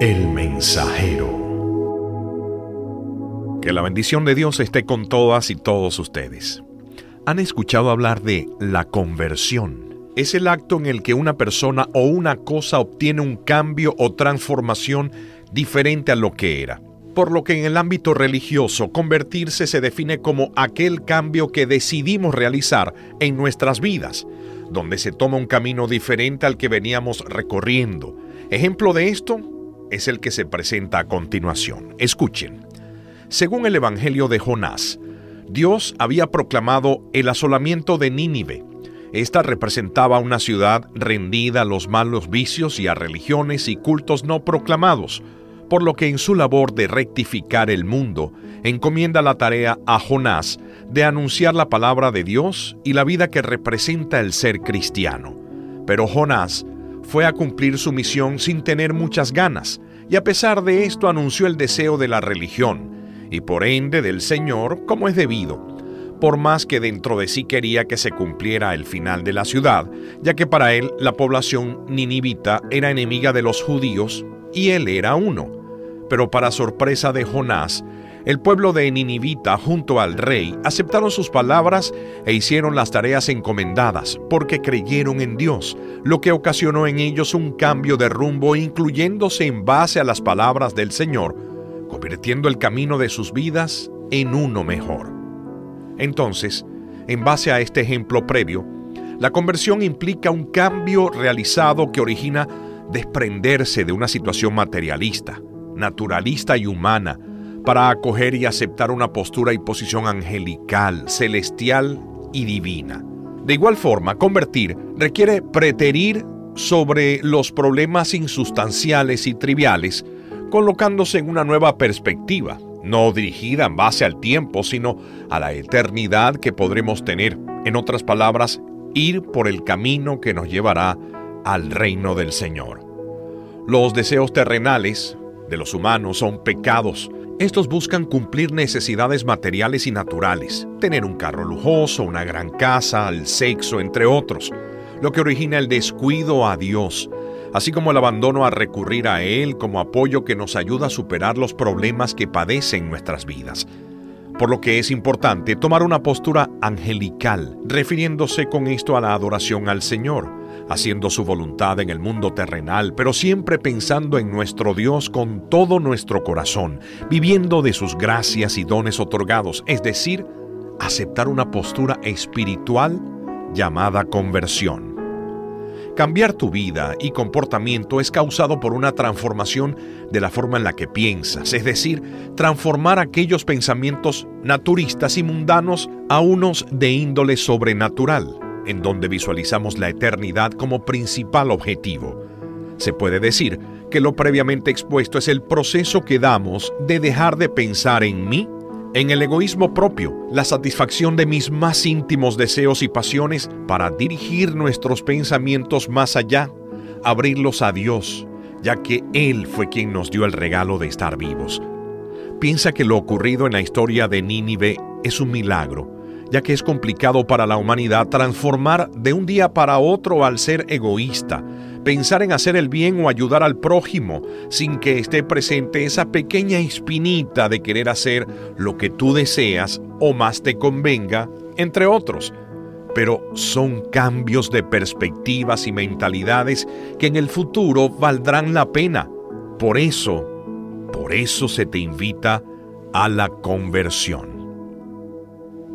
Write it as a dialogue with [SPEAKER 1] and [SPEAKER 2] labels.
[SPEAKER 1] El mensajero. Que la bendición de Dios esté con todas y todos ustedes. ¿Han escuchado hablar de la conversión? Es el acto en el que una persona o una cosa obtiene un cambio o transformación diferente a lo que era. Por lo que en el ámbito religioso, convertirse se define como aquel cambio que decidimos realizar en nuestras vidas, donde se toma un camino diferente al que veníamos recorriendo. Ejemplo de esto, es el que se presenta a continuación. Escuchen. Según el Evangelio de Jonás, Dios había proclamado el asolamiento de Nínive. Esta representaba una ciudad rendida a los malos vicios y a religiones y cultos no proclamados, por lo que en su labor de rectificar el mundo, encomienda la tarea a Jonás de anunciar la palabra de Dios y la vida que representa el ser cristiano. Pero Jonás fue a cumplir su misión sin tener muchas ganas, y a pesar de esto anunció el deseo de la religión, y por ende del Señor como es debido, por más que dentro de sí quería que se cumpliera el final de la ciudad, ya que para él la población ninivita era enemiga de los judíos y él era uno. Pero para sorpresa de Jonás, el pueblo de Ninivita junto al rey aceptaron sus palabras e hicieron las tareas encomendadas porque creyeron en Dios, lo que ocasionó en ellos un cambio de rumbo incluyéndose en base a las palabras del Señor, convirtiendo el camino de sus vidas en uno mejor. Entonces, en base a este ejemplo previo, la conversión implica un cambio realizado que origina desprenderse de una situación materialista, naturalista y humana, para acoger y aceptar una postura y posición angelical, celestial y divina. De igual forma, convertir requiere preterir sobre los problemas insustanciales y triviales, colocándose en una nueva perspectiva, no dirigida en base al tiempo, sino a la eternidad que podremos tener. En otras palabras, ir por el camino que nos llevará al reino del Señor. Los deseos terrenales de los humanos son pecados estos buscan cumplir necesidades materiales y naturales, tener un carro lujoso, una gran casa, el sexo, entre otros, lo que origina el descuido a Dios, así como el abandono a recurrir a Él como apoyo que nos ayuda a superar los problemas que padecen nuestras vidas. Por lo que es importante tomar una postura angelical, refiriéndose con esto a la adoración al Señor, haciendo su voluntad en el mundo terrenal, pero siempre pensando en nuestro Dios con todo nuestro corazón, viviendo de sus gracias y dones otorgados, es decir, aceptar una postura espiritual llamada conversión. Cambiar tu vida y comportamiento es causado por una transformación de la forma en la que piensas, es decir, transformar aquellos pensamientos naturistas y mundanos a unos de índole sobrenatural, en donde visualizamos la eternidad como principal objetivo. Se puede decir que lo previamente expuesto es el proceso que damos de dejar de pensar en mí en el egoísmo propio, la satisfacción de mis más íntimos deseos y pasiones para dirigir nuestros pensamientos más allá, abrirlos a Dios, ya que Él fue quien nos dio el regalo de estar vivos. Piensa que lo ocurrido en la historia de Nínive es un milagro, ya que es complicado para la humanidad transformar de un día para otro al ser egoísta, pensar en hacer el bien o ayudar al prójimo sin que esté presente esa pequeña espinita de querer hacer lo que tú deseas o más te convenga, entre otros. Pero son cambios de perspectivas y mentalidades que en el futuro valdrán la pena. Por eso, por eso se te invita a la conversión.